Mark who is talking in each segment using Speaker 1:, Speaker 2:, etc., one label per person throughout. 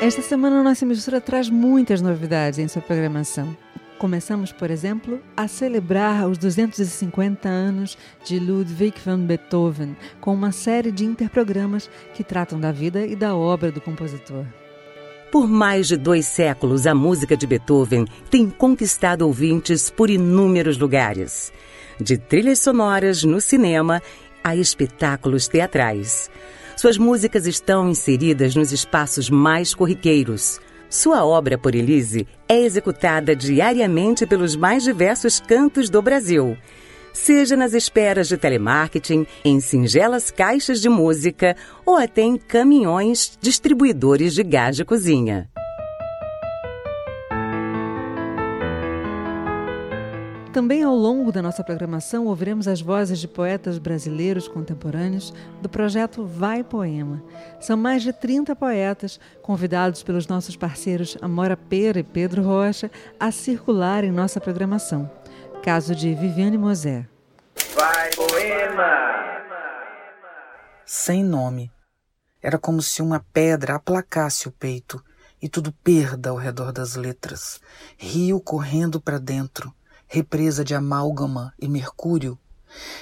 Speaker 1: Esta semana a nossa emissora traz muitas novidades em sua programação. Começamos, por exemplo, a celebrar os 250 anos de Ludwig van Beethoven com uma série de interprogramas que tratam da vida e da obra do compositor.
Speaker 2: Por mais de dois séculos, a música de Beethoven tem conquistado ouvintes por inúmeros lugares. De trilhas sonoras no cinema a espetáculos teatrais. Suas músicas estão inseridas nos espaços mais corriqueiros. Sua obra por Elise é executada diariamente pelos mais diversos cantos do Brasil. Seja nas esperas de telemarketing, em singelas caixas de música ou até em caminhões distribuidores de gás de cozinha.
Speaker 1: Também ao longo da nossa programação ouviremos as vozes de poetas brasileiros contemporâneos do projeto Vai Poema. São mais de 30 poetas convidados pelos nossos parceiros Amora Pera e Pedro Rocha a circular em nossa programação. Caso de Viviane Mosé.
Speaker 3: Vai Poema!
Speaker 4: Sem nome. Era como se uma pedra aplacasse o peito e tudo perda ao redor das letras. Rio correndo para dentro represa de amálgama e mercúrio,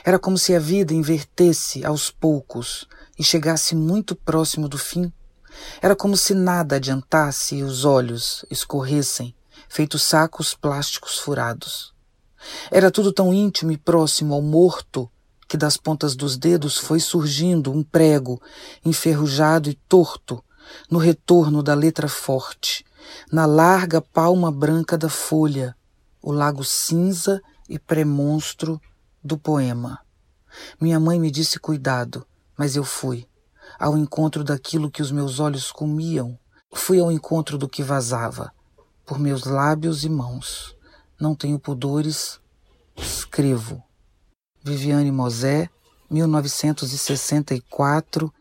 Speaker 4: era como se a vida invertesse aos poucos e chegasse muito próximo do fim. Era como se nada adiantasse e os olhos escorressem, feitos sacos plásticos furados. Era tudo tão íntimo e próximo ao morto que das pontas dos dedos foi surgindo um prego enferrujado e torto no retorno da letra forte, na larga palma branca da folha, o lago cinza e premonstro do poema. Minha mãe me disse cuidado, mas eu fui. Ao encontro daquilo que os meus olhos comiam, fui ao encontro do que vazava, por meus lábios e mãos. Não tenho pudores, escrevo. Viviane Mosé, 1964,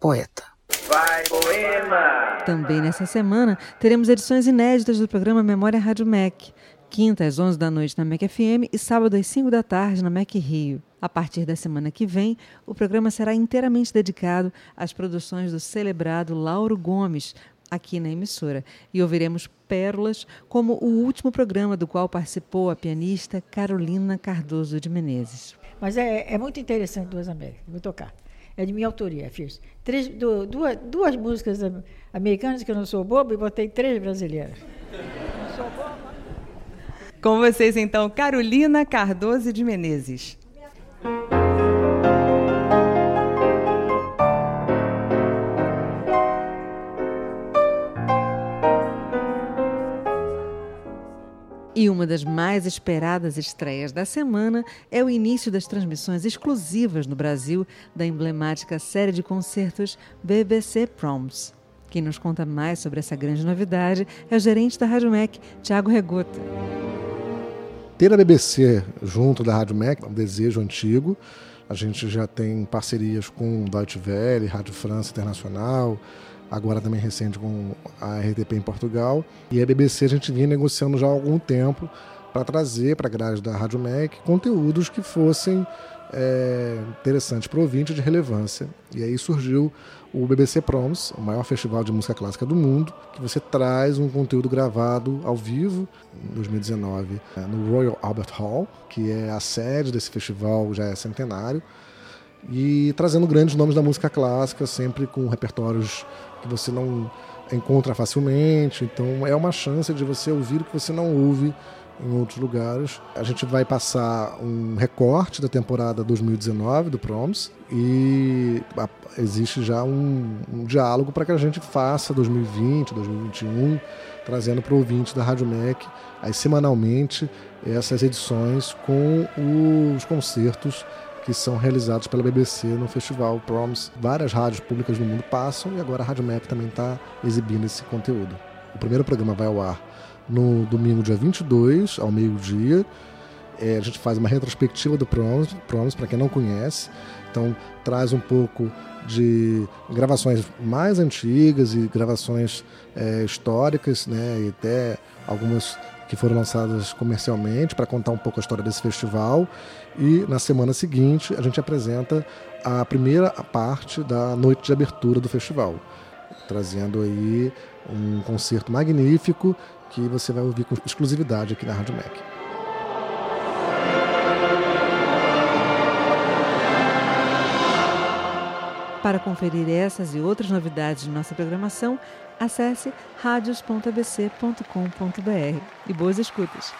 Speaker 4: poeta.
Speaker 3: Vai, poema!
Speaker 1: Também nessa semana teremos edições inéditas do programa Memória Rádio MEC quinta às 11 da noite na MEC FM e sábado às 5 da tarde na MEC Rio. A partir da semana que vem, o programa será inteiramente dedicado às produções do celebrado Lauro Gomes, aqui na emissora, e ouviremos pérolas como o último programa do qual participou a pianista Carolina Cardoso de Menezes.
Speaker 5: Mas é, é muito interessante Duas Américas, vou tocar. É de minha autoria, fiz. Três, duas, duas músicas americanas que eu não sou bobo e botei três brasileiras.
Speaker 1: Com vocês, então, Carolina Cardoso de Menezes. E uma das mais esperadas estreias da semana é o início das transmissões exclusivas no Brasil da emblemática série de concertos BBC Proms. Quem nos conta mais sobre essa grande novidade é o gerente da Rádio MEC, Tiago Regota.
Speaker 6: Ter a BBC junto da Rádio MEC um desejo antigo. A gente já tem parcerias com Deutsche Welle, Rádio França Internacional, agora também recente com a RTP em Portugal. E a BBC a gente vinha negociando já há algum tempo para trazer para a grade da Rádio MEC conteúdos que fossem é, interessantes para o ouvinte de relevância. E aí surgiu o BBC Proms, o maior festival de música clássica do mundo, que você traz um conteúdo gravado ao vivo em 2019 é, no Royal Albert Hall, que é a sede desse festival, já é centenário, e trazendo grandes nomes da música clássica, sempre com repertórios que você não encontra facilmente. Então é uma chance de você ouvir o que você não ouve em outros lugares. A gente vai passar um recorte da temporada 2019 do Proms e existe já um, um diálogo para que a gente faça 2020, 2021, trazendo para o ouvinte da Rádio MEC, aí semanalmente, essas edições com os concertos que são realizados pela BBC no festival Proms. Várias rádios públicas do mundo passam e agora a Rádio MEC também está exibindo esse conteúdo. O primeiro programa vai ao ar no domingo, dia 22, ao meio-dia. É, a gente faz uma retrospectiva do Proms para quem não conhece. Então, traz um pouco de gravações mais antigas e gravações é, históricas, né, e até algumas que foram lançadas comercialmente para contar um pouco a história desse festival. E na semana seguinte a gente apresenta a primeira parte da noite de abertura do festival. trazendo aí um concerto magnífico que você vai ouvir com exclusividade aqui na Rádio MEC.
Speaker 1: Para conferir essas e outras novidades de nossa programação, acesse radios.abc.com.br e boas escutas!